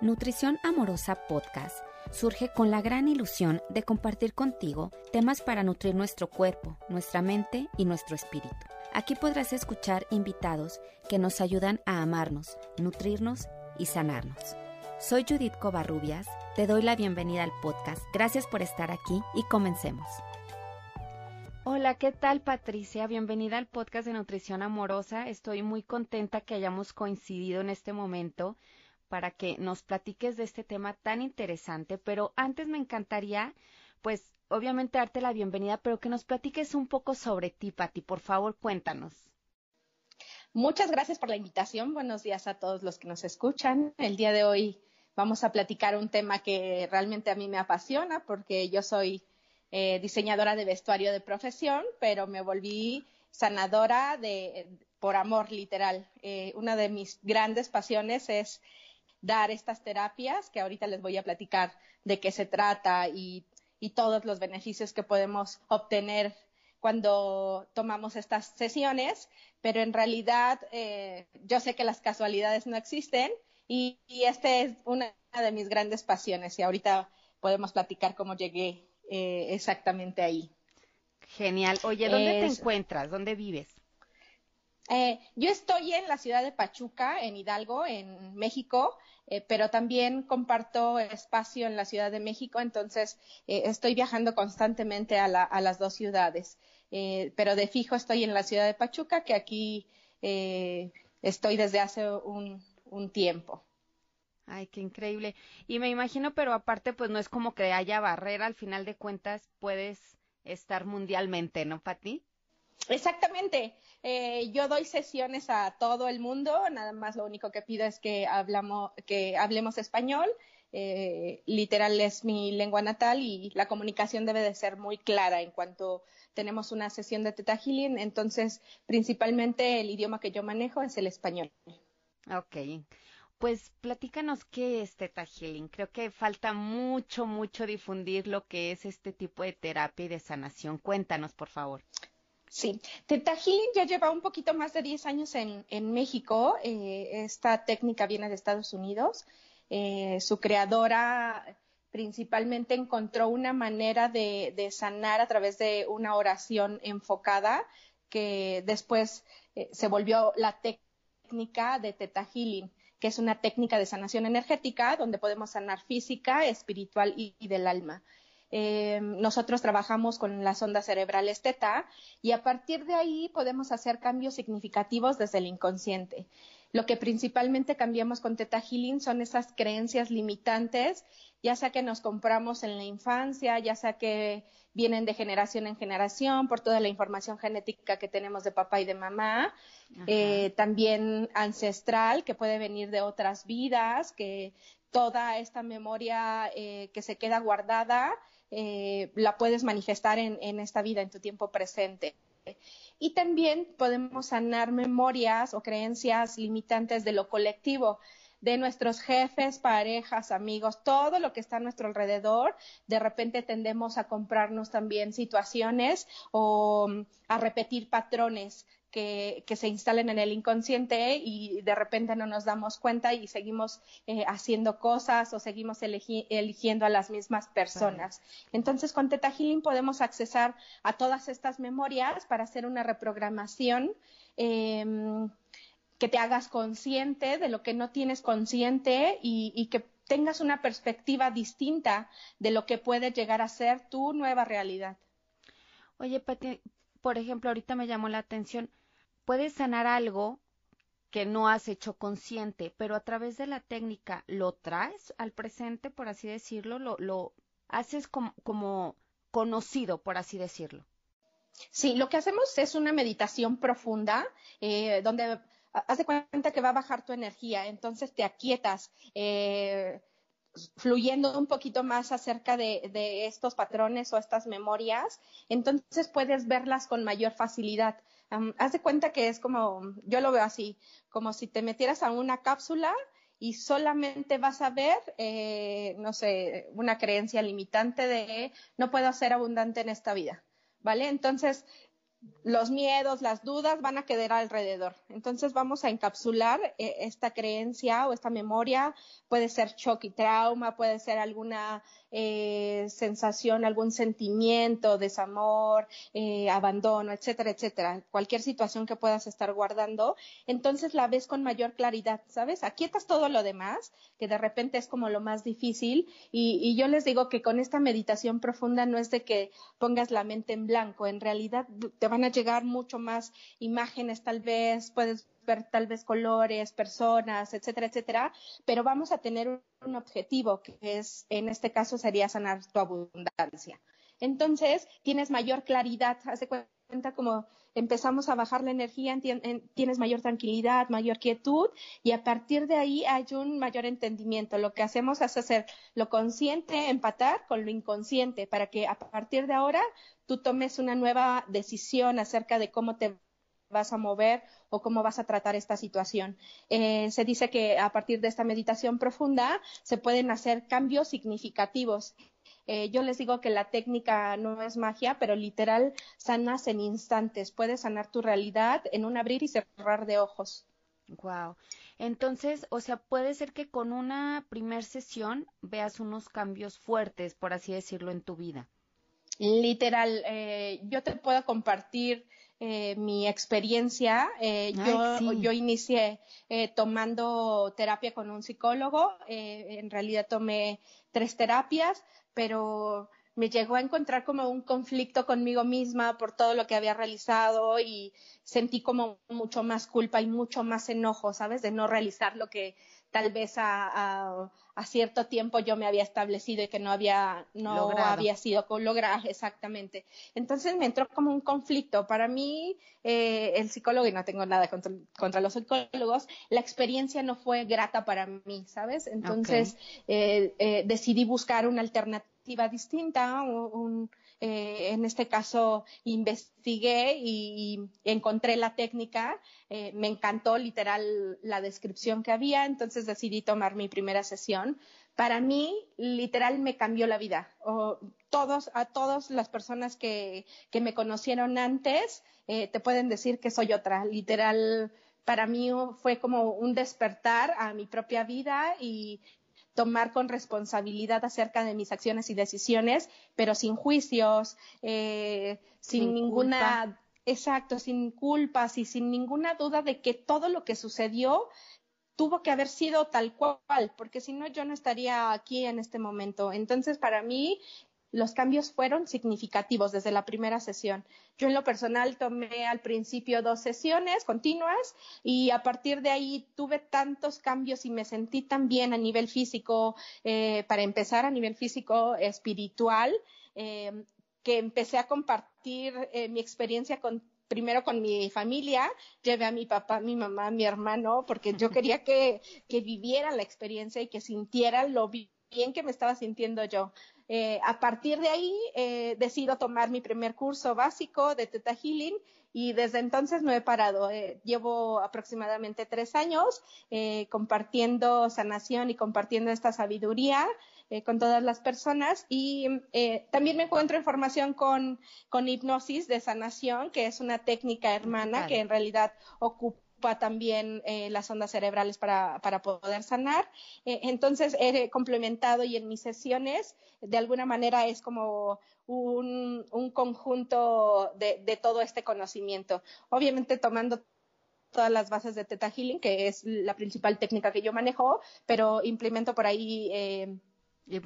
Nutrición Amorosa Podcast surge con la gran ilusión de compartir contigo temas para nutrir nuestro cuerpo, nuestra mente y nuestro espíritu. Aquí podrás escuchar invitados que nos ayudan a amarnos, nutrirnos y sanarnos. Soy Judith Covarrubias, te doy la bienvenida al podcast. Gracias por estar aquí y comencemos. Hola, ¿qué tal Patricia? Bienvenida al podcast de Nutrición Amorosa. Estoy muy contenta que hayamos coincidido en este momento para que nos platiques de este tema tan interesante, pero antes me encantaría, pues, obviamente darte la bienvenida, pero que nos platiques un poco sobre ti, Pati, por favor, cuéntanos. Muchas gracias por la invitación. Buenos días a todos los que nos escuchan. El día de hoy vamos a platicar un tema que realmente a mí me apasiona porque yo soy eh, diseñadora de vestuario de profesión, pero me volví sanadora de, por amor literal. Eh, una de mis grandes pasiones es dar estas terapias, que ahorita les voy a platicar de qué se trata y, todos los beneficios que podemos obtener cuando tomamos estas sesiones, pero en realidad eh, yo sé que las casualidades no existen y, y esta es una de mis grandes pasiones y ahorita podemos platicar cómo llegué eh, exactamente ahí. Genial. Oye, ¿dónde te encuentras? ¿Dónde vives? Eh, yo estoy en la ciudad de Pachuca, en Hidalgo, en México, eh, pero también comparto espacio en la Ciudad de México, entonces eh, estoy viajando constantemente a, las dos ciudades. pero de fijo estoy en la ciudad de Pachuca, que aquí estoy desde hace un, un tiempo. Ay, qué increíble. Y me imagino, pero aparte, pues no es como que haya barrera, al final de cuentas puedes estar mundialmente, ¿no, Pati? Exactamente. Eh, yo doy sesiones a todo el mundo, nada más lo único que pido es que, hablamos, que hablemos español. Eh, literal es mi lengua natal y la comunicación debe de ser muy clara en cuanto tenemos una sesión de Teta Healing. Entonces, principalmente el idioma que yo manejo es el español. Ok. Pues platícanos qué es Teta Healing. Creo que falta mucho, mucho difundir lo que es este tipo de terapia y de sanación. Cuéntanos, por favor. Sí, Teta Healing ya lleva un poquito más de 10 años en, México. Eh, esta técnica viene de Estados Unidos. Eh, su creadora principalmente encontró una manera de, sanar a través de una oración enfocada que después eh, se volvió la técnica de Teta Healing, que es una técnica de sanación energética donde podemos sanar física, espiritual y del alma. Eh, nosotros trabajamos con las ondas cerebrales teta y a partir de ahí podemos hacer cambios significativos desde el inconsciente. Lo que principalmente cambiamos con Teta Healing son esas creencias limitantes, ya sea que nos compramos en la infancia, ya sea que vienen de generación en generación por toda la información genética que tenemos de papá y de mamá, eh, también ancestral, que puede venir de otras vidas, que toda esta memoria eh, que se queda guardada eh, la puedes manifestar en, esta vida, en tu tiempo presente. Y también podemos sanar memorias o creencias limitantes de lo colectivo de nuestros jefes, parejas, amigos, todo lo que está a nuestro alrededor. De repente tendemos a comprarnos también situaciones o a repetir patrones que, se instalen en el inconsciente y de repente no nos damos cuenta y seguimos eh, haciendo cosas o seguimos eligiendo a las mismas personas. Entonces, con Teta Healing podemos accesar a todas estas memorias para hacer una reprogramación. Em, que te hagas consciente de lo que no tienes consciente y, y que tengas una perspectiva distinta de lo que puede llegar a ser tu nueva realidad. Oye, Pati, por ejemplo, ahorita me llamó la atención, puedes sanar algo que no has hecho consciente, pero a través de la técnica lo traes al presente, por así decirlo, lo, lo haces como, como conocido, por así decirlo. Sí, lo que hacemos es una meditación profunda, eh, donde haz de cuenta que va a bajar tu energía, entonces te aquietas, eh, fluyendo un poquito más acerca de, estos patrones o estas memorias, entonces puedes verlas con mayor facilidad. haz de cuenta que es como, yo lo veo así, como si te metieras a una cápsula y solamente vas a ver, eh, no sé, una creencia limitante de no puedo ser abundante en esta vida, ¿vale? Entonces, los miedos, las dudas van a quedar alrededor. Entonces vamos a encapsular eh, esta creencia o esta memoria. Puede ser shock y trauma, puede ser alguna eh, sensación, algún sentimiento, desamor, eh, abandono, etcétera, etcétera. Cualquier situación que puedas estar guardando. Entonces la ves con mayor claridad, ¿sabes? Aquietas todo lo demás, que de repente es como lo más difícil. Y, y yo les digo que con esta meditación profunda no es de que pongas la mente en blanco. En realidad te van a llegar mucho más imágenes, tal vez, puedes ver tal vez colores, personas, etcétera, etcétera, pero vamos a tener un objetivo que es, en este caso, sería sanar tu abundancia. Entonces, tienes mayor claridad, haz de cuenta como empezamos a bajar la energía, tienes mayor tranquilidad, mayor quietud y a partir de ahí hay un mayor entendimiento. Lo que hacemos es hacer lo consciente, empatar con lo inconsciente para que a partir de ahora tú tomes una nueva decisión acerca de cómo te vas a mover o cómo vas a tratar esta situación. Eh, se dice que a partir de esta meditación profunda se pueden hacer cambios significativos eh, yo les digo que la técnica no es magia, pero literal sanas en instantes. Puedes sanar tu realidad en un abrir y cerrar de ojos. Wow. Entonces, o sea, puede ser que con una primer sesión veas unos cambios fuertes, por así decirlo, en tu vida. Literal, eh, yo te puedo compartir eh, mi experiencia. yo, yo inicié tomando terapia con un psicólogo. en realidad tomé tres terapias pero me llegó a encontrar como un conflicto conmigo misma por todo lo que había realizado y sentí como mucho más culpa y mucho más enojo, ¿sabes? De no realizar lo que tal vez a, cierto tiempo yo me había establecido y que no había, no había sido lograr exactamente. Entonces me entró como un conflicto. Para mí, eh, el psicólogo, y no tengo nada contra, los psicólogos, la experiencia no fue grata para mí, ¿sabes? Entonces eh, eh, decidí buscar una alternativa distinta, un, eh, en este caso investigué y, encontré la técnica, eh, me encantó literal la descripción que había, entonces decidí tomar mi primera sesión. Para mí, literal, me cambió la vida. todos, a todas las personas que, que me conocieron antes, eh, te pueden decir que soy otra. Literal, para mí fue como un despertar a mi propia vida y, tomar con responsabilidad acerca de mis acciones y decisiones, pero sin juicios, eh, sin, ninguna, exacto, sin culpas y sin ninguna duda de que todo lo que sucedió tuvo que haber sido tal cual, porque si no yo no estaría aquí en este momento. Entonces, para mí, los cambios fueron significativos desde la primera sesión. Yo en lo personal tomé al principio dos sesiones continuas y a partir de ahí tuve tantos cambios y me sentí tan bien a nivel físico, eh, para empezar a nivel físico espiritual, eh, que empecé a compartir eh, mi experiencia con primero con mi familia, llevé a mi papá, mi mamá, mi hermano, porque yo quería que, que vivieran la experiencia y que sintieran lo bien que me estaba sintiendo yo. Eh, a partir de ahí eh, decido tomar mi primer curso básico de Teta Healing y desde entonces no he parado. Eh, llevo aproximadamente tres años compartiendo sanación y compartiendo esta sabiduría con todas las personas y también me encuentro en formación con, con hipnosis de sanación, que es una técnica hermana que en realidad ocupa también eh, las ondas cerebrales para, para poder sanar. Eh, entonces, he complementado y en mis sesiones, de alguna manera, es como un, un conjunto de, de, todo este conocimiento. Obviamente, tomando todas las bases de Theta Healing, que es la principal técnica que yo manejo, pero implemento por ahí eh,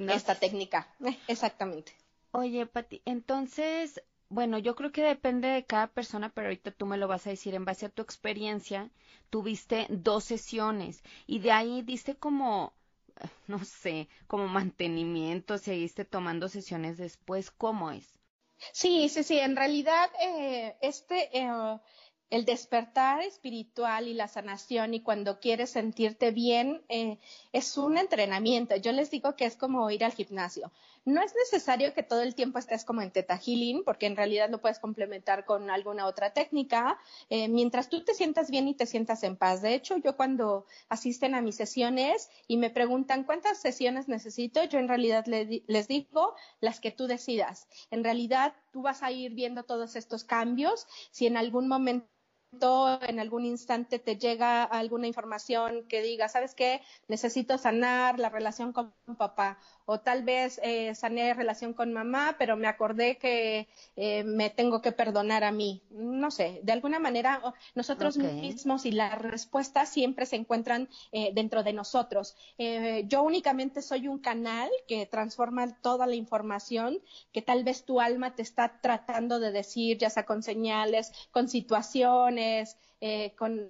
esta técnica. Exactamente. Oye, Pati, entonces, bueno, yo creo que depende de cada persona, pero ahorita tú me lo vas a decir en base a tu experiencia. Tuviste dos sesiones y de ahí diste como, no sé, como mantenimiento, seguiste tomando sesiones después. ¿Cómo es? Sí, sí, sí. En realidad, eh, este, eh, el despertar espiritual y la sanación y cuando quieres sentirte bien eh, es un entrenamiento. Yo les digo que es como ir al gimnasio. No es necesario que todo el tiempo estés como en Teta Healing, porque en realidad lo puedes complementar con alguna otra técnica, eh, mientras tú te sientas bien y te sientas en paz. De hecho, yo cuando asisten a mis sesiones y me preguntan cuántas sesiones necesito, yo en realidad les digo las que tú decidas. En realidad, tú vas a ir viendo todos estos cambios. Si en algún momento en algún instante te llega alguna información que diga, ¿sabes qué? Necesito sanar la relación con papá o tal vez eh, sané relación con mamá, pero me acordé que eh, me tengo que perdonar a mí. No sé, de alguna manera nosotros mismos y las respuestas siempre se encuentran eh, dentro de nosotros. Eh, yo únicamente soy un canal que transforma toda la información que tal vez tu alma te está tratando de decir, ya sea con señales, con situaciones, eh, con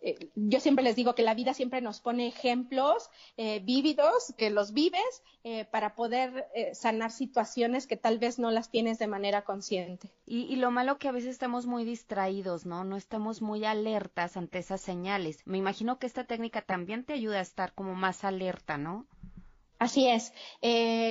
eh, yo siempre les digo que la vida siempre nos pone ejemplos eh, vívidos, que los vives, para poder sanar situaciones que tal vez no las tienes de manera consciente. Y, lo malo que a veces estamos muy distraídos, ¿no? No estamos muy alertas ante esas señales. Me imagino que esta técnica también te ayuda a estar como más alerta, ¿no? Así es.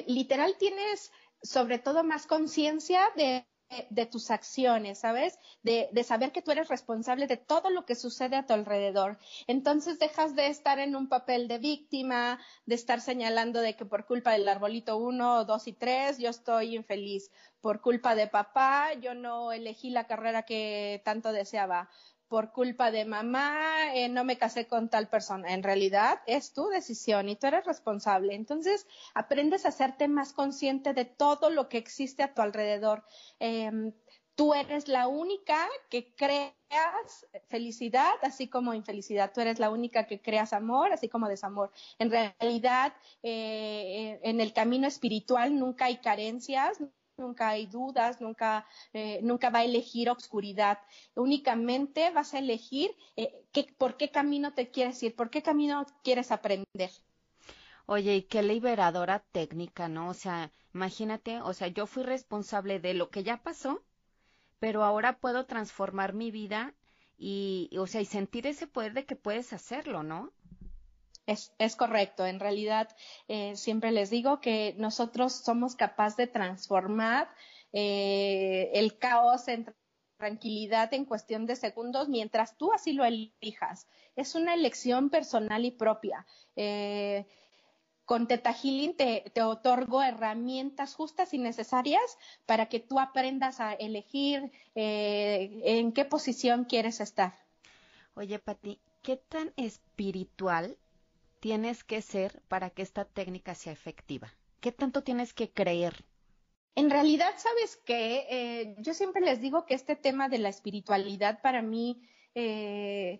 literal tienes sobre todo más conciencia de de tus acciones, ¿sabes? De, de, saber que tú eres responsable de todo lo que sucede a tu alrededor. Entonces dejas de estar en un papel de víctima, de estar señalando de que por culpa del arbolito uno, dos y tres yo estoy infeliz. Por culpa de papá yo no elegí la carrera que tanto deseaba por culpa de mamá, eh, no me casé con tal persona. En realidad es tu decisión y tú eres responsable. Entonces aprendes a hacerte más consciente de todo lo que existe a tu alrededor. Em, tú eres la única que creas felicidad, así como infelicidad. Tú eres la única que creas amor, así como desamor. En realidad, eh, en el camino espiritual nunca hay carencias, nunca hay dudas, nunca, eh, nunca va a elegir obscuridad. Únicamente vas a elegir eh, por qué camino te quieres ir, por qué camino quieres aprender. Oye, y qué liberadora técnica, ¿no? O sea, imagínate, o sea, yo fui responsable de lo que ya pasó, pero ahora puedo transformar mi vida y, o sea, y sentir ese poder de que puedes hacerlo, ¿no? Es, correcto. En realidad, eh, siempre les digo que nosotros somos capaces de transformar eh, el caos en tranquilidad en cuestión de segundos mientras tú así lo elijas. Es una elección personal y propia. Eh, con Teta Healing te, otorgo herramientas justas y necesarias para que tú aprendas a elegir en qué posición quieres estar. Oye, Pati, ¿qué tan espiritual tienes que ser para que esta técnica sea efectiva? ¿Qué tanto tienes que creer? En realidad, sabes que eh, yo siempre les digo que este tema de la espiritualidad para mí eh,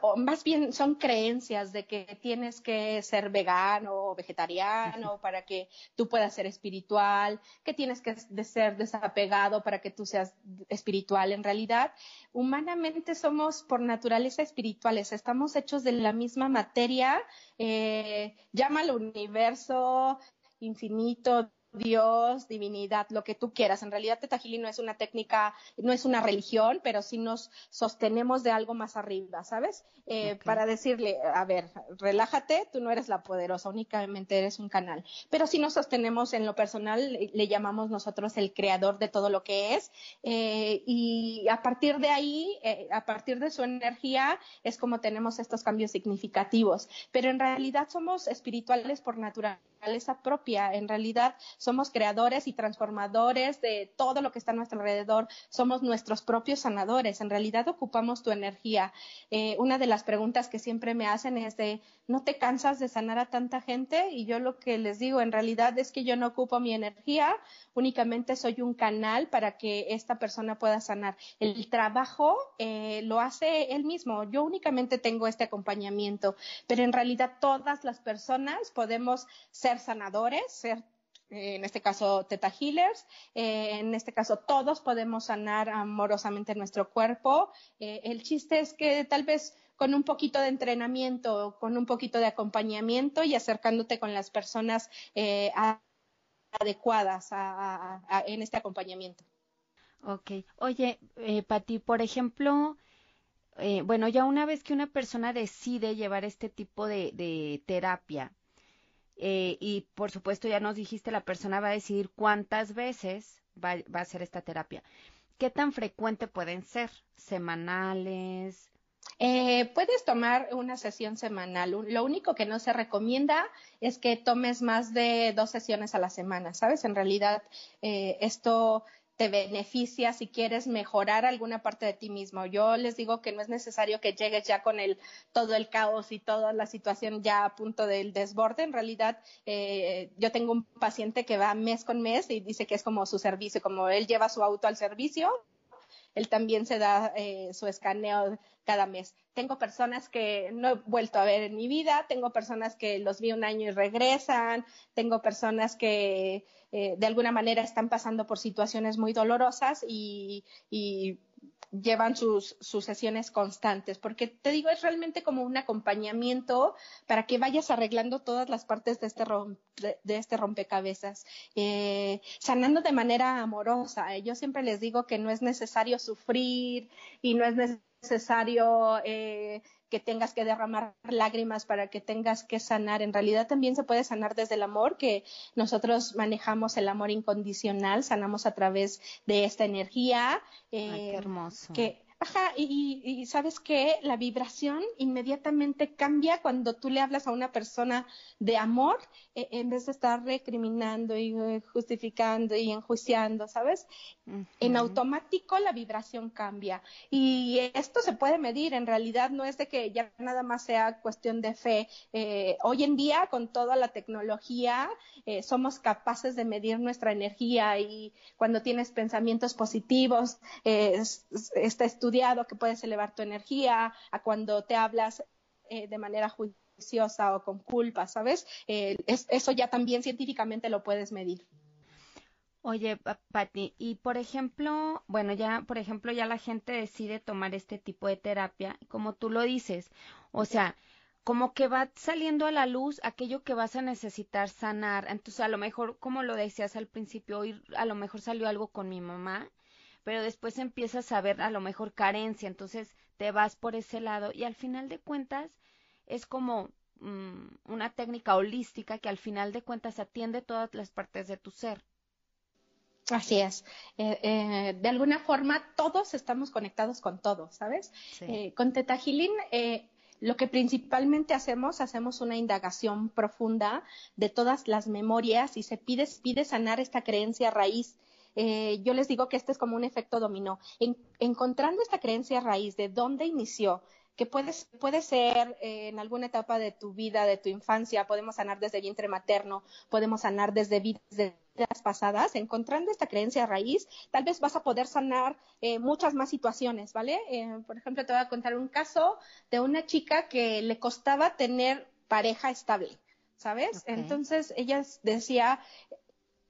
o más bien son creencias de que tienes que ser vegano o vegetariano para que tú puedas ser espiritual, que tienes que ser desapegado para que tú seas espiritual. En realidad, humanamente somos por naturaleza espirituales, estamos hechos de la misma materia, eh, llámalo universo, infinito, Dios, divinidad, lo que tú quieras. En realidad, Teta no es una técnica, no es una religión, pero sí nos sostenemos de algo más arriba, ¿sabes? Eh, para decirle, a ver, relájate, tú no eres la poderosa, únicamente eres un canal. Pero sí nos sostenemos en lo personal, le, llamamos nosotros el creador de todo lo que es. Eh, y a partir de ahí, eh, a partir de su energía, es como tenemos estos cambios significativos. Pero en realidad somos espirituales por naturaleza propia. En realidad somos creadores y transformadores de todo lo que está a nuestro alrededor. Somos nuestros propios sanadores. En realidad ocupamos tu energía. Eh, una de las preguntas que siempre me hacen es de, ¿no te cansas de sanar a tanta gente? Y yo lo que les digo en realidad es que yo no ocupo mi energía, únicamente soy un canal para que esta persona pueda sanar. El trabajo eh, lo hace él mismo. Yo únicamente tengo este acompañamiento, pero en realidad todas las personas podemos ser sanadores, ser en este caso Teta Healers, eh, en este caso todos podemos sanar amorosamente nuestro cuerpo. Eh, el chiste es que tal vez con un poquito de entrenamiento, con un poquito de acompañamiento y acercándote con las personas eh, adecuadas en este acompañamiento. Ok. Oye, eh, Pati, por ejemplo, bueno, ya una vez que una persona decide llevar este tipo de terapia, eh, y por supuesto ya nos dijiste, la persona va a decidir cuántas veces va, a hacer esta terapia. ¿Qué tan frecuente pueden ser? ¿Semanales? Eh, puedes tomar una sesión semanal. Lo único que no se recomienda es que tomes más de dos sesiones a la semana, ¿sabes? En realidad, eh, esto te beneficia si quieres mejorar alguna parte de ti mismo. Yo les digo que no es necesario que llegues ya con el, todo el caos y toda la situación ya a punto del desborde. En realidad, eh, yo tengo un paciente que va mes con mes y dice que es como su servicio, como él lleva su auto al servicio, él también se da eh, su escaneo cada mes. Tengo personas que no he vuelto a ver en mi vida, tengo personas que los vi un año y regresan, tengo personas que eh, de alguna manera están pasando por situaciones muy dolorosas y, llevan sus, sesiones constantes, porque te digo, es realmente como un acompañamiento para que vayas arreglando todas las partes de este, de, este rompecabezas, eh, sanando de manera amorosa. Yo siempre les digo que no es necesario sufrir y no es necesario eh, que tengas que derramar lágrimas para que tengas que sanar. En realidad también se puede sanar desde el amor, que nosotros manejamos el amor incondicional, sanamos a través de esta energía. Eh, hermoso. Que, Ajá, y, sabes que la vibración inmediatamente cambia cuando tú le hablas a una persona de amor e, en vez de estar recriminando y eh, justificando y enjuiciando, ¿sabes? En automático la vibración cambia. Y esto se puede medir, en realidad no es de que ya nada más sea cuestión de fe. Eh, hoy en día, con toda la tecnología, eh, somos capaces de medir nuestra energía y cuando tienes pensamientos positivos, está estudiado que puedes elevar tu energía, a cuando te hablas eh, de manera juiciosa o con culpa, ¿sabes? Eh, eso ya también científicamente lo puedes medir. Oye, Patti, y por ejemplo, bueno, ya, por ejemplo, ya la gente decide tomar este tipo de terapia, como tú lo dices, o sea, como que va saliendo a la luz aquello que vas a necesitar sanar. Entonces, a lo mejor, como lo decías al principio, hoy a lo mejor salió algo con mi mamá pero después empiezas a ver a lo mejor carencia, entonces te vas por ese lado y al final de cuentas es como mm, una técnica holística que al final de cuentas atiende todas las partes de tu ser. Así es. Eh, eh, de alguna forma todos estamos conectados con todo, ¿sabes? Eh, con Teta lo que principalmente hacemos, hacemos una indagación profunda de todas las memorias y se pide, pide sanar esta creencia raíz eh, yo les digo que este es como un efecto dominó. encontrando esta creencia raíz de dónde inició, que puede, puede ser eh, en alguna etapa de tu vida, de tu infancia, podemos sanar desde vientre materno, podemos sanar desde vidas, pasadas, encontrando esta creencia raíz, tal vez vas a poder sanar eh, muchas más situaciones, ¿vale? por ejemplo, te voy a contar un caso de una chica que le costaba tener pareja estable, ¿sabes? Entonces ella decía,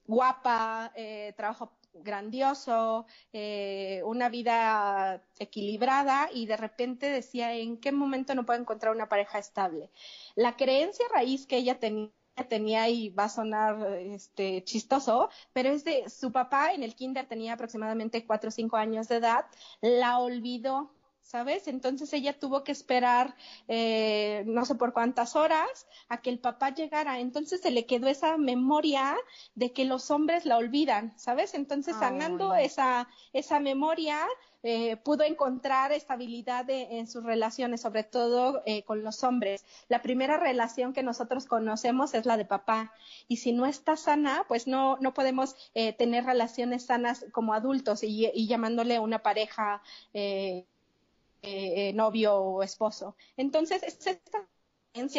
guapa, eh, trabajo grandioso, eh, una vida equilibrada y de repente decía en qué momento no puedo encontrar una pareja estable. La creencia raíz que ella tenía tenía y va a sonar este chistoso, pero es de su papá en el kinder tenía aproximadamente cuatro o cinco años de edad, la olvidó ¿sabes? Entonces ella tuvo que esperar eh, no sé por cuántas horas a que el papá llegara. Entonces se le quedó esa memoria de que los hombres la olvidan, ¿sabes? Entonces sanando esa, esa memoria eh, pudo encontrar estabilidad en sus relaciones, sobre todo eh, con los hombres. La primera relación que nosotros conocemos es la de papá y si no está sana, pues no, no podemos tener relaciones sanas como adultos y, y llamándole una pareja. Eh, novio o esposo. Entonces, es esta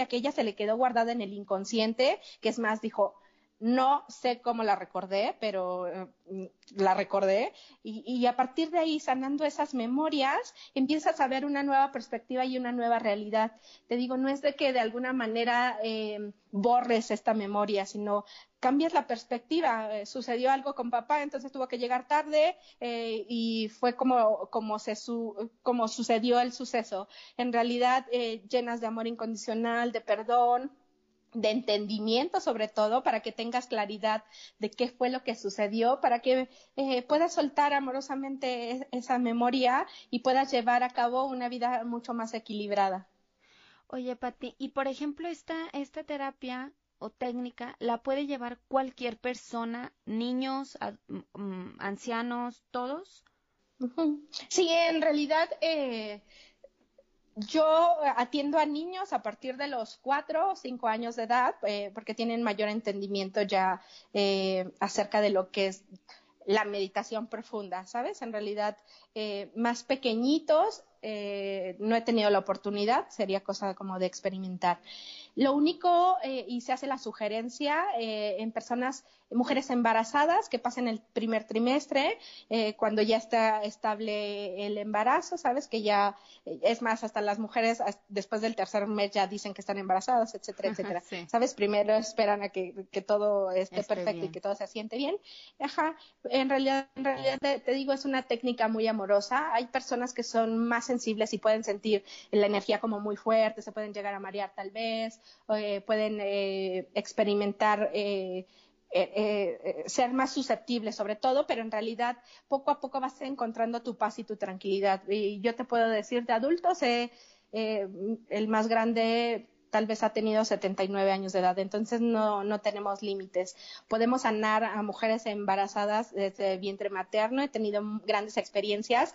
que ella se le quedó guardada en el inconsciente, que es más, dijo, no sé cómo la recordé, pero eh, la recordé. Y, a partir de ahí, sanando esas memorias, empiezas a ver una nueva perspectiva y una nueva realidad. Te digo, no es de que de alguna manera eh, borres esta memoria, sino cambias la perspectiva. Eh, sucedió algo con papá, entonces tuvo que llegar tarde y fue como, como, se como sucedió el suceso. En realidad, llenas de amor incondicional, de perdón de entendimiento sobre todo para que tengas claridad de qué fue lo que sucedió, para que eh, puedas soltar amorosamente esa memoria y puedas llevar a cabo una vida mucho más equilibrada. Oye, Pati, y por ejemplo esta, esta terapia o técnica la puede llevar cualquier persona, niños, mm, ancianos, todos? Sí, en realidad eh, yo atiendo a niños a partir de los cuatro o cinco años de edad eh, porque tienen mayor entendimiento ya eh, acerca de lo que es la meditación profunda, ¿sabes? En realidad, más pequeñitos no he tenido la oportunidad, sería cosa como de experimentar. Lo único, y se hace la sugerencia en personas mujeres embarazadas que pasen el primer trimestre, eh, cuando ya está estable el embarazo, ¿sabes? Que ya, eh, es más, hasta las mujeres después del tercer mes ya dicen que están embarazadas, etcétera, etcétera. ¿Sabes? Primero esperan a que, todo esté, perfecto y que todo se asiente bien. Ajá, en realidad, en realidad te, digo, es una técnica muy amorosa. Hay personas que son más sensibles y pueden sentir la energía como muy fuerte, se pueden llegar a marear tal vez, eh, pueden experimentar eh, eh, eh, ser más susceptible sobre todo, pero en realidad poco a poco vas encontrando tu paz y tu tranquilidad. Y yo te puedo decir de adultos, el más grande tal vez ha tenido 79 años de edad, entonces no, no tenemos límites. Podemos sanar a mujeres embarazadas desde vientre materno, he tenido grandes experiencias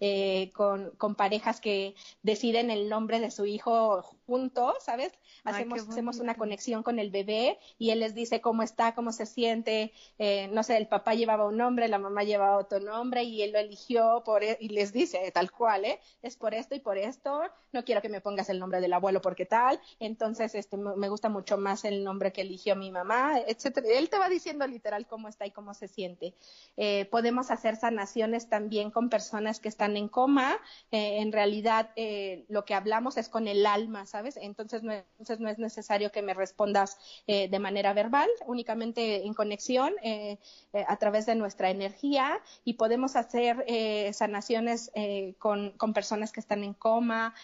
eh, con, con, parejas que deciden el nombre de su hijo juntos, ¿sabes? Hacemos, hacemos una conexión con el bebé y él les dice cómo está, cómo se siente. Eh, no sé, el papá llevaba un nombre, la mamá llevaba otro nombre y él lo eligió por, e, y les dice tal cual, ¿eh? Es por esto y por esto. No quiero que me pongas el nombre del abuelo porque tal. Entonces, este, me gusta mucho más el nombre que eligió mi mamá, etcétera. Él te va diciendo literal cómo está y cómo se siente. Eh, podemos hacer sanaciones también con personas que están en coma. Eh, en realidad, eh, lo que hablamos es con el alma, ¿sabes? Entonces no, entonces no es necesario que me respondas eh, de manera verbal, únicamente en conexión eh, eh, a través de nuestra energía y podemos hacer sanaciones con, con, personas que están en coma,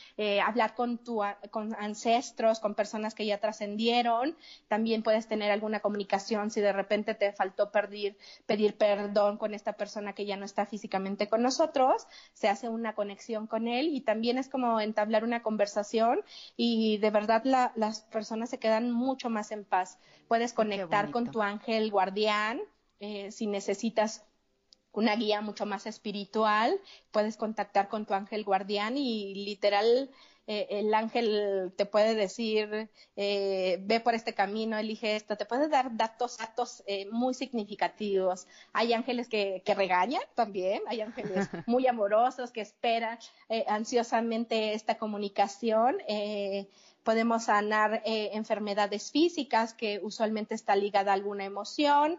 hablar con, tu, con ancestros, con personas que ya trascendieron. También puedes tener alguna comunicación si de repente te faltó pedir, pedir perdón con esta persona que ya no está físicamente con nosotros. Se hace una conexión con él y también es como entablar una conversación de verdad las personas se quedan mucho más en paz. Puedes conectar con tu ángel guardián eh, si necesitas una guía mucho más espiritual, puedes contactar con tu ángel guardián y literal eh, el ángel te puede decir, eh, ve por este camino, elige esto, te puede dar datos, datos eh, muy significativos. Hay ángeles que, que, regañan también, hay ángeles muy amorosos que esperan ansiosamente esta comunicación. podemos sanar enfermedades físicas que usualmente está ligada a alguna emoción.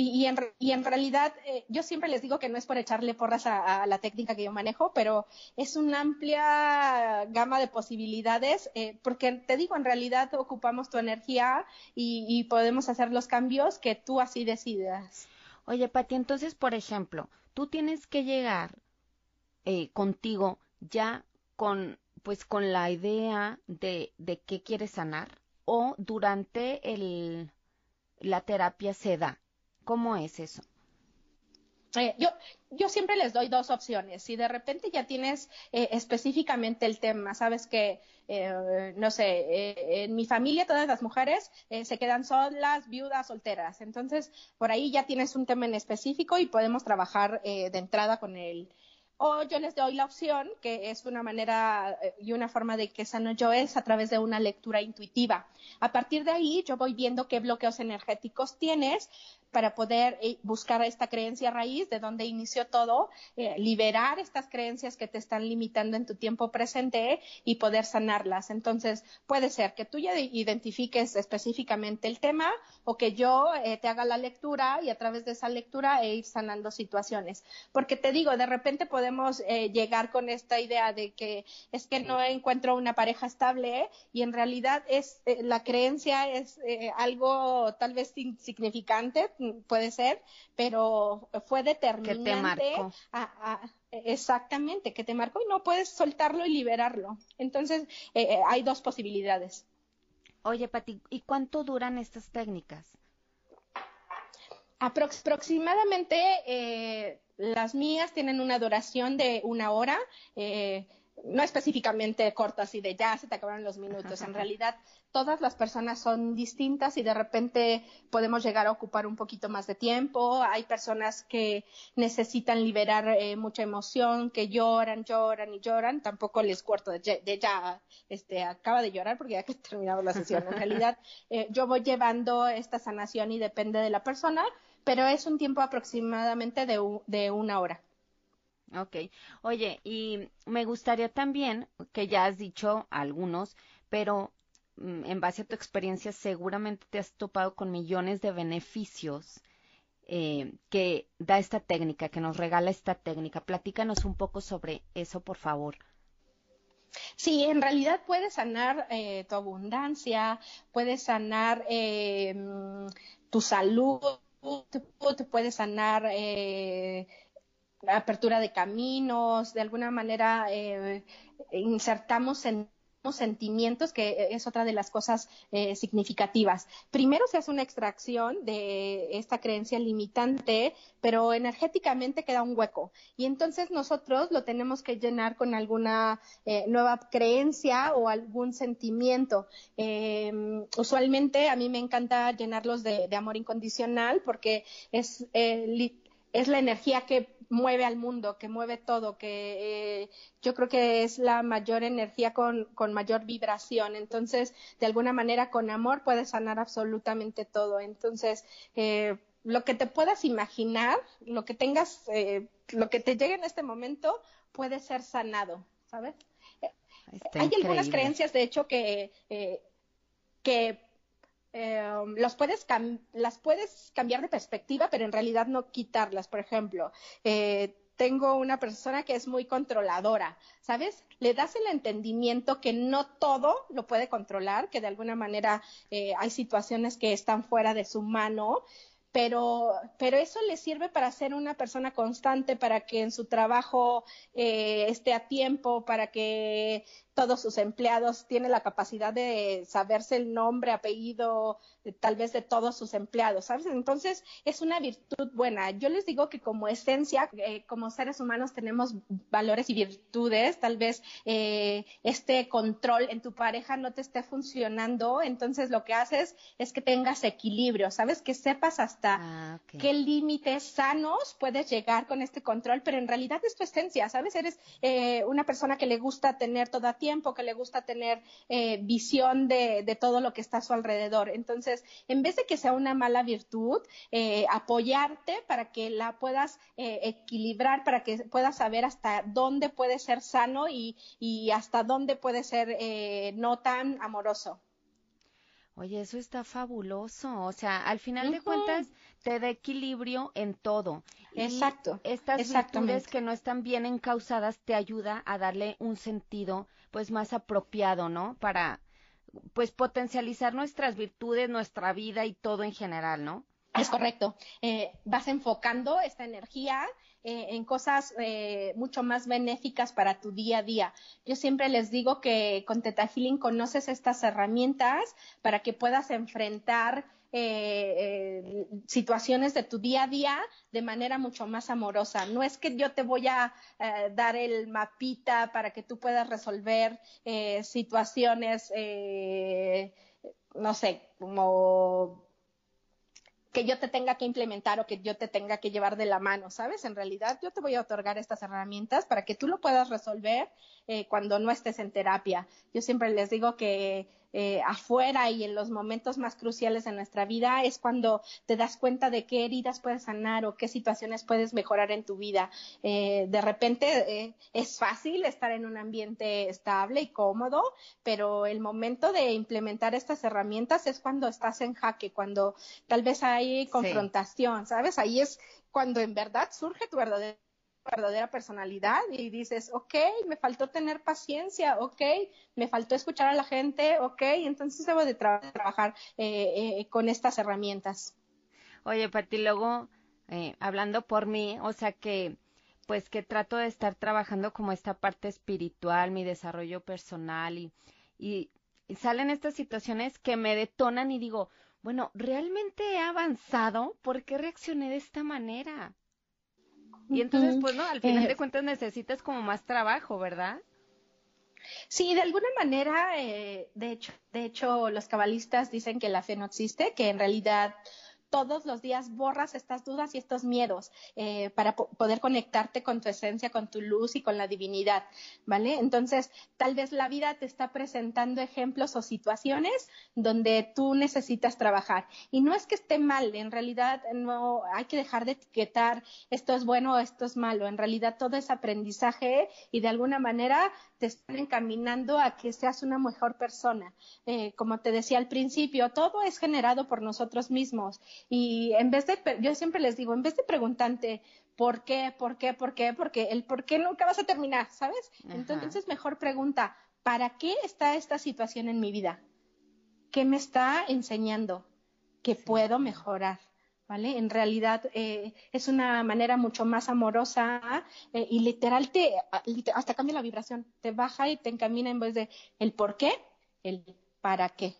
Y, en, realidad, eh, yo siempre les digo que no es por echarle porras a, la técnica que yo manejo, pero es una amplia gama de posibilidades, eh, porque te digo, en realidad ocupamos tu energía y, podemos hacer los cambios que tú así decidas. Oye, Pati, entonces, por ejemplo, tú tienes que llegar eh, contigo ya con, pues, con la idea de, de qué quieres sanar o durante el, la terapia se da ¿Cómo es eso? Eh, yo, siempre les doy dos opciones. Si de repente ya tienes eh, específicamente el tema, sabes que, eh, no sé, en mi familia todas las mujeres se quedan solas, viudas, solteras. Entonces, por ahí ya tienes un tema en específico y podemos trabajar de entrada con el, o yo les doy la opción, que es una manera y una forma de que sano yo es a través de una lectura intuitiva. A partir de ahí, yo voy viendo qué bloqueos energéticos tienes, para poder eh, buscar esta creencia raíz de donde inició todo, eh, liberar estas creencias que te están limitando en tu tiempo presente y poder sanarlas. Entonces, puede ser que tú ya identifiques específicamente el tema o que yo eh, te haga la lectura y a través de esa lectura e ir sanando situaciones. Porque te digo, de repente podemos llegar con esta idea de que es que no encuentro una pareja estable y en realidad es la creencia es algo tal vez insignificante puede ser, pero fue determinante. Que te marcó. exactamente, que te marcó y no puedes soltarlo y liberarlo. Entonces, eh, eh, hay dos posibilidades. Oye, Pati, ¿y cuánto duran estas técnicas? aproximadamente eh, las mías tienen una duración de una hora. No específicamente corto así de ya se te acabaron los minutos. En realidad, todas las personas son distintas y de repente podemos llegar a ocupar un poquito más de tiempo. Hay personas que necesitan liberar eh, mucha emoción, que lloran, lloran y lloran. Tampoco les corto de, ya, este, acaba de llorar porque ya que terminado la sesión. En realidad, eh, yo voy llevando esta sanación y depende de la persona, pero es un tiempo aproximadamente de una hora. Ok. Oye, y me gustaría también, que ya has dicho algunos, pero mm, en base a tu experiencia seguramente te has topado con millones de beneficios eh, que da esta técnica, que nos regala esta técnica. Platícanos un poco sobre eso, por favor. Sí, en realidad puedes sanar eh, tu abundancia, puedes sanar eh, mm, tu salud, puedes sanar apertura de caminos, de alguna manera eh, insertamos en sentimientos, que es otra de las cosas eh, significativas. Primero se hace una extracción de esta creencia limitante, pero energéticamente queda un hueco. Y entonces nosotros lo tenemos que llenar con alguna eh, nueva creencia o algún sentimiento. usualmente a mí me encanta llenarlos de, amor incondicional porque es, es la energía que mueve al mundo, que mueve todo, que eh, yo creo que es la mayor energía con, con, mayor vibración. Entonces, de alguna manera, con amor puedes sanar absolutamente todo. Entonces, eh, lo que te puedas imaginar, lo que tengas, eh, lo que te llegue en este momento, puede ser sanado, ¿sabes? Hay algunas creencias, de hecho, que, que Em, puedes las puedes cambiar de perspectiva, pero en realidad no quitarlas. Por ejemplo, eh, tengo una persona que es muy controladora, ¿sabes? Le das el entendimiento que no todo lo puede controlar, que de alguna manera eh, hay situaciones que están fuera de su mano pero, pero eso le sirve para ser una persona constante, para que en su trabajo eh, esté a tiempo, para que todos sus empleados tienen la capacidad de saberse el nombre, apellido, tal vez de todos sus empleados, ¿sabes? Entonces es una virtud buena. Yo les digo que como esencia, eh, como seres humanos tenemos valores y virtudes, tal vez eh, este control en tu pareja no te esté funcionando, entonces lo que haces es que tengas equilibrio, ¿sabes? Que sepas hasta ah, qué límites sanos puedes llegar con este control, pero en realidad es tu esencia, ¿sabes? Eres eh, una persona que le gusta tener toda tiempo tiempo, que le gusta tener eh, visión de, de, todo lo que está a su alrededor. Entonces, en vez de que sea una mala virtud, eh, apoyarte para que la puedas eh, equilibrar, para que puedas saber hasta dónde puede ser sano y, y hasta dónde puede ser no tan amoroso. Oye, eso está fabuloso. O sea, al final de cuentas, te da equilibrio en todo. Exacto. estas virtudes que no están bien encausadas te ayuda a darle un sentido pues más apropiado, ¿no? Para pues potencializar nuestras virtudes, nuestra vida y todo en general, ¿no? Es correcto. Eh, vas enfocando esta energía eh, en cosas eh, mucho más benéficas para tu día a día. Yo siempre les digo que con Teta Healing conoces estas herramientas para que puedas enfrentar eh, eh, situaciones de tu día a día de manera mucho más amorosa. No es que yo te voy a eh, dar el mapita para que tú puedas resolver situaciones, no sé, como que yo te tenga que implementar o que yo te tenga que llevar de la mano, ¿sabes? En realidad yo te voy a otorgar estas herramientas para que tú lo puedas resolver cuando no estés en terapia. Yo siempre les digo que eh, afuera y en los momentos más cruciales de nuestra vida es cuando te das cuenta de qué heridas puedes sanar o qué situaciones puedes mejorar en tu vida. Eh, de repente eh, es fácil estar en un ambiente estable y cómodo, pero el momento de implementar estas herramientas es cuando estás en jaque, cuando tal vez hay confrontación, ¿sabes? Ahí es cuando en verdad surge tu verdadero verdadera personalidad y dices, ok, me faltó tener paciencia, ok, me faltó escuchar a la gente, ok, entonces debo de trabajar eh, eh, con estas herramientas. Oye, Pati, luego, eh, hablando por mí, o sea que, pues que trato de estar trabajando como esta parte espiritual, mi desarrollo personal y, y salen estas situaciones que me detonan y digo, bueno, ¿realmente he avanzado? ¿Por qué reaccioné de esta manera? Y entonces, pues, ¿no? Al final de cuentas necesitas como más trabajo, ¿verdad? Sí, de alguna manera, eh, de hecho, de hecho, los cabalistas dicen que la fe no existe, que en realidad todos los días borras estas dudas y estos miedos eh, para poder conectarte con tu esencia, con tu luz y con la divinidad, ¿vale? Entonces, tal vez la vida te está presentando ejemplos o situaciones donde tú necesitas trabajar. Y no es que esté mal, en realidad no hay que dejar de etiquetar esto es bueno o esto es malo. En realidad todo es aprendizaje y de alguna manera te están encaminando a que seas una mejor persona. Eh, como te decía al principio, todo es generado por nosotros mismos y en vez de, yo siempre les digo, en vez de preguntarte por qué, por qué, por qué, porque el por qué nunca vas a terminar, ¿sabes? Entonces mejor pregunta, ¿para qué está esta situación en mi vida? ¿Qué me está enseñando? que puedo mejorar? ¿vale? En realidad eh, es una manera mucho más amorosa eh, y literal te hasta cambia la vibración, te baja y te encamina en vez de el por qué, el para qué.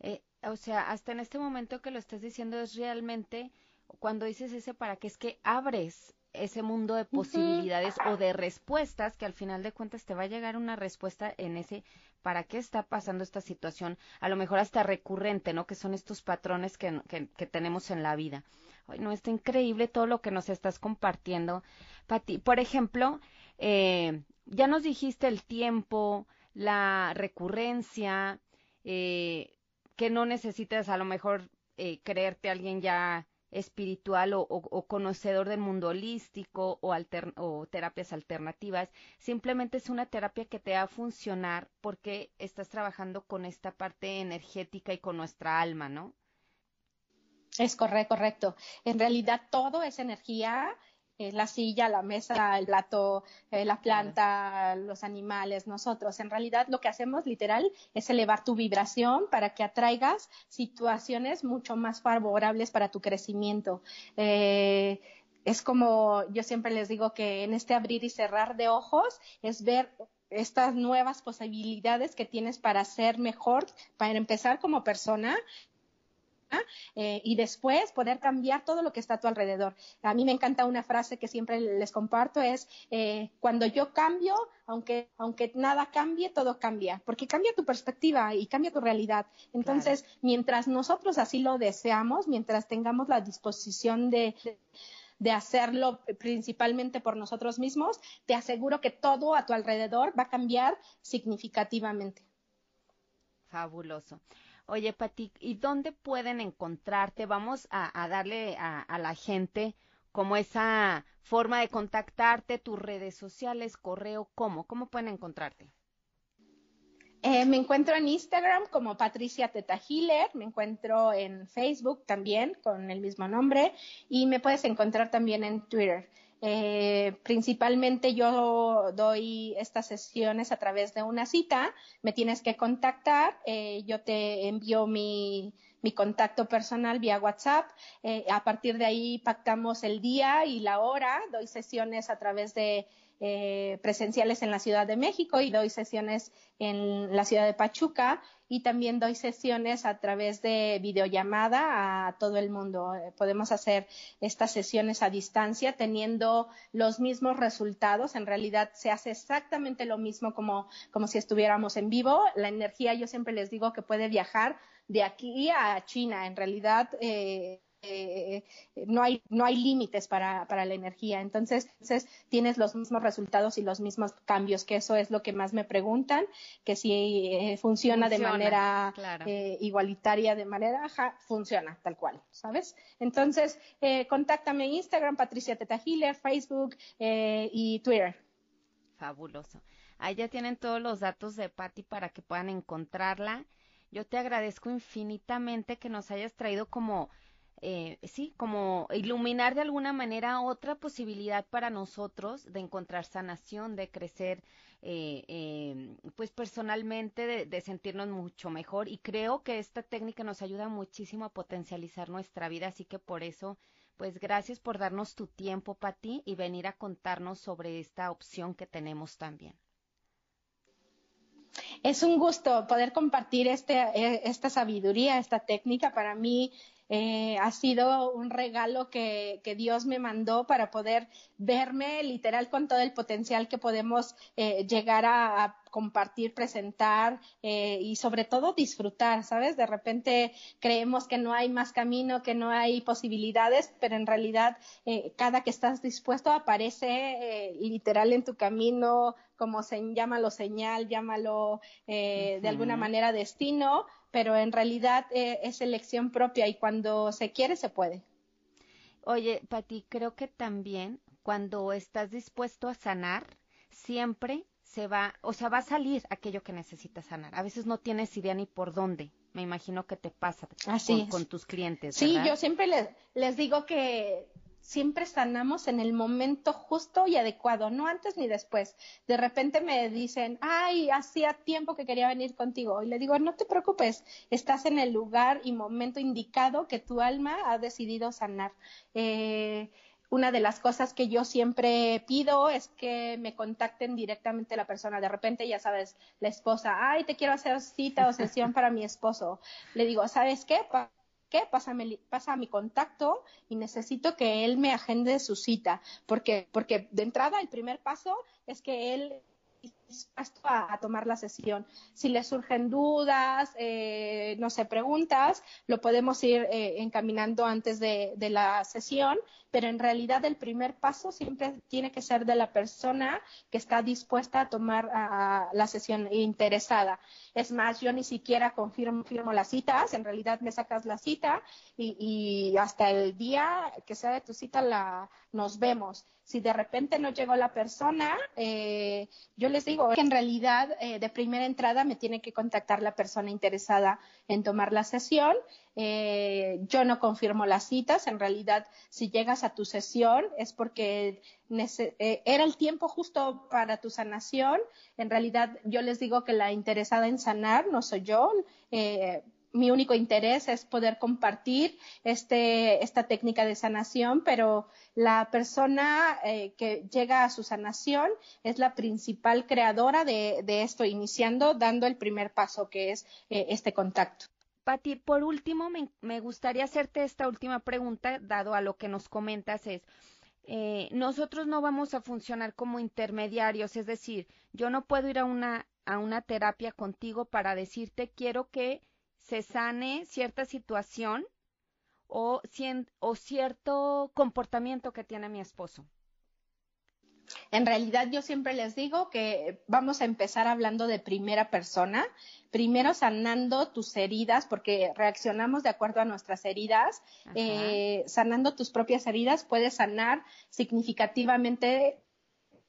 Eh, o sea, hasta en este momento que lo estás diciendo es realmente cuando dices ese para qué es que abres ese mundo de posibilidades o de respuestas que al final de cuentas te va a llegar una respuesta en ese para qué está pasando esta situación, a lo mejor hasta recurrente, ¿no? Que son estos patrones que, que, tenemos en la vida. Ay, no, está increíble todo lo que nos estás compartiendo, Pati. Por ejemplo, eh, ya nos dijiste el tiempo, la recurrencia, eh, que no necesitas a lo mejor eh, creerte alguien ya espiritual o, conocedor del mundo holístico o, o, terapias alternativas. Simplemente es una terapia que te va a funcionar porque estás trabajando con esta parte energética y con nuestra alma, ¿no? Es correcto, correcto. En realidad todo es energía eh, la silla, la mesa, el plato, eh, la planta, los animales, nosotros. En realidad lo que hacemos literal es elevar tu vibración para que atraigas situaciones mucho más favorables para tu crecimiento. Eh, es como yo siempre les digo que en este abrir y cerrar de ojos es ver estas nuevas posibilidades que tienes para ser mejor, para empezar como persona eh, y después poder cambiar todo lo que está a tu alrededor. A mí me encanta una frase que siempre les comparto, es eh, cuando yo cambio, aunque, aunque nada cambie, todo cambia, porque cambia tu perspectiva y cambia tu realidad. Entonces, mientras nosotros así lo deseamos, mientras tengamos la disposición de, de hacerlo principalmente por nosotros mismos, te aseguro que todo a tu alrededor va a cambiar significativamente. Fabuloso. Oye, Pati, ¿y dónde pueden encontrarte? Vamos a, darle a, la gente como esa forma de contactarte, tus redes sociales, correo, ¿cómo? ¿Cómo pueden encontrarte? Eh, me encuentro en Instagram como Patricia Teta me encuentro en Facebook también con el mismo nombre y me puedes encontrar también en Twitter. Eh, principalmente yo doy estas sesiones a través de una cita, me tienes que contactar, eh, yo te envío mi, mi, contacto personal vía WhatsApp, eh, a partir de ahí pactamos el día y la hora, doy sesiones a través de eh, presenciales en la Ciudad de México y doy sesiones en la ciudad de Pachuca y también doy sesiones a través de videollamada a todo el mundo. Eh, podemos hacer estas sesiones a distancia teniendo los mismos resultados. En realidad se hace exactamente lo mismo como, como si estuviéramos en vivo. La energía, yo siempre les digo que puede viajar de aquí a China. En realidad, eh, eh, no hay, no hay límites para, para la energía. Entonces, tienes los mismos resultados y los mismos cambios, que eso es lo que más me preguntan, que si eh, funciona, de manera eh, igualitaria, de manera, funciona tal cual, ¿sabes? Entonces, contáctame en Instagram, Patricia Teta Facebook y Twitter. Fabuloso. Ahí ya tienen todos los datos de Patty para que puedan encontrarla. Yo te agradezco infinitamente que nos hayas traído como eh, sí, como iluminar de alguna manera otra posibilidad para nosotros de encontrar sanación, de crecer, eh, eh, pues personalmente, de, sentirnos mucho mejor. Y creo que esta técnica nos ayuda muchísimo a potencializar nuestra vida, así que por eso, pues gracias por darnos tu tiempo, Pati, y venir a contarnos sobre esta opción que tenemos también. Es un gusto poder compartir este, esta sabiduría, esta técnica. Para mí eh, ha sido un regalo que, Dios me mandó para poder verme literal con todo el potencial que podemos eh, llegar a, compartir, presentar eh, y sobre todo disfrutar, ¿sabes? De repente creemos que no hay más camino, que no hay posibilidades, pero en realidad eh, cada que estás dispuesto aparece eh, literal en tu camino, como se llámalo señal, llámalo de alguna manera destino, pero en realidad es elección propia y cuando se quiere se puede. Oye, Pati, creo que también cuando estás dispuesto a sanar, siempre se va, o sea, va a salir aquello que necesitas sanar. A veces no tienes idea ni por dónde. Me imagino que te pasa con, tus clientes. Sí, yo siempre les, les digo que siempre sanamos en el momento justo y adecuado, no antes ni después. De repente me dicen, ay, hacía tiempo que quería venir contigo. Y le digo, no te preocupes, estás en el lugar y momento indicado que tu alma ha decidido sanar. Eh, una de las cosas que yo siempre pido es que me contacten directamente la persona. De repente, ya sabes, la esposa, ay, te quiero hacer cita o sesión para mi esposo. Le digo, ¿sabes qué? ¿Qué? Pásame, pasa mi contacto y necesito que él me agende su cita. Porque, porque de entrada, el primer paso es que él dispuesto a, tomar la sesión. Si le surgen dudas, eh, no sé, preguntas, lo podemos ir eh, encaminando antes de, la sesión, pero en realidad el primer paso siempre tiene que ser de la persona que está dispuesta a tomar la sesión interesada. Es más, yo ni siquiera confirmo firmo las citas, en realidad me sacas la cita y, hasta el día que sea de tu cita la, nos vemos. Si de repente no llegó la persona, eh, yo les digo que en realidad eh, de primera entrada me tiene que contactar la persona interesada en tomar la sesión. Eh, yo no confirmo las citas. En realidad, si llegas a tu sesión es porque era el tiempo justo para tu sanación. En realidad, yo les digo que la interesada en sanar no soy yo mi único interés es poder compartir este, esta técnica de sanación, pero la persona eh, que llega a su sanación es la principal creadora de, esto, iniciando, dando el primer paso, que es eh, este contacto. Pati, por último, me, gustaría hacerte esta última pregunta, dado a lo que nos comentas, es, eh, nosotros no vamos a funcionar como intermediarios, es decir, yo no puedo ir a una, a una terapia contigo para decirte quiero que se sane cierta situación o, o cierto comportamiento que tiene mi esposo. En realidad yo siempre les digo que vamos a empezar hablando de primera persona, primero sanando tus heridas, porque reaccionamos de acuerdo a nuestras heridas, eh, sanando tus propias heridas puedes sanar significativamente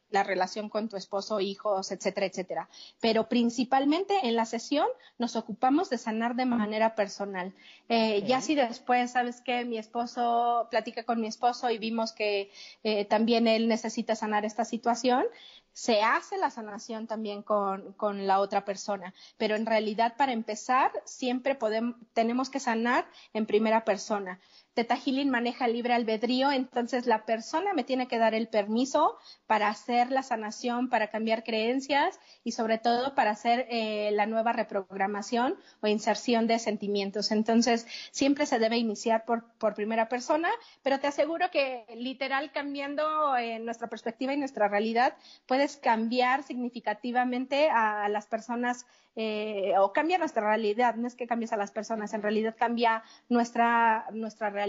la relación con tu esposo, hijos, etcétera, etcétera. Pero principalmente en la sesión nos ocupamos de sanar de manera personal. Eh, ya si después, sabes que mi esposo platica con mi esposo y vimos que eh, también él necesita sanar esta situación, se hace la sanación también con, con, la otra persona, pero en realidad para empezar siempre podemos, tenemos que sanar en primera persona. Teta Healing maneja libre albedrío, entonces la persona me tiene que dar el permiso para hacer la sanación, para cambiar creencias y sobre todo para hacer eh, la nueva reprogramación o inserción de sentimientos. Entonces siempre se debe iniciar por, por primera persona, pero te aseguro que literal cambiando eh, nuestra perspectiva y nuestra realidad puedes cambiar significativamente a las personas eh, o cambia nuestra realidad, no es que cambies a las personas, en realidad cambia nuestra, nuestra realidad.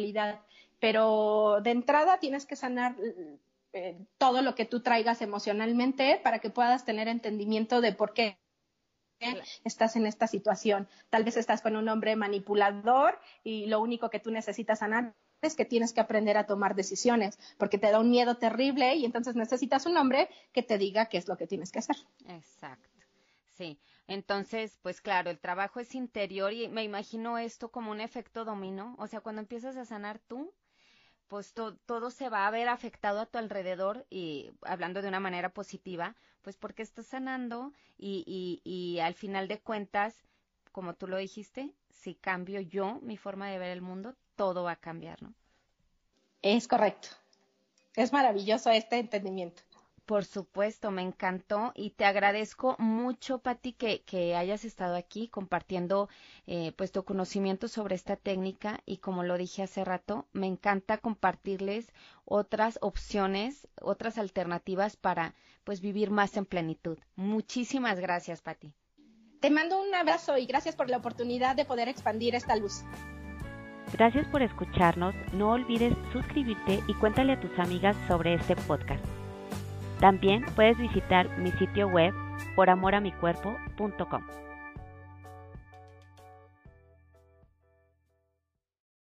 Pero de entrada tienes que sanar eh, todo lo que tú traigas emocionalmente para que puedas tener entendimiento de por qué estás en esta situación. Tal vez estás con un hombre manipulador y lo único que tú necesitas sanar es que tienes que aprender a tomar decisiones, porque te da un miedo terrible y entonces necesitas un hombre que te diga qué es lo que tienes que hacer. Exacto. Sí. Entonces, pues claro, el trabajo es interior y me imagino esto como un efecto dominó. O sea, cuando empiezas a sanar tú, pues todo se va a ver afectado a tu alrededor y hablando de una manera positiva, pues porque estás sanando y, y, y al final de cuentas, como tú lo dijiste, si cambio yo mi forma de ver el mundo, todo va a cambiar, ¿no? Es correcto. Es maravilloso este entendimiento. Por supuesto, me encantó y te agradezco mucho, Patti, que, que hayas estado aquí compartiendo eh, pues tu conocimiento sobre esta técnica y como lo dije hace rato, me encanta compartirles otras opciones, otras alternativas para pues vivir más en plenitud. Muchísimas gracias, Patti. Te mando un abrazo y gracias por la oportunidad de poder expandir esta luz. Gracias por escucharnos. No olvides suscribirte y cuéntale a tus amigas sobre este podcast. También puedes visitar mi sitio web poramoramicuerpo.com.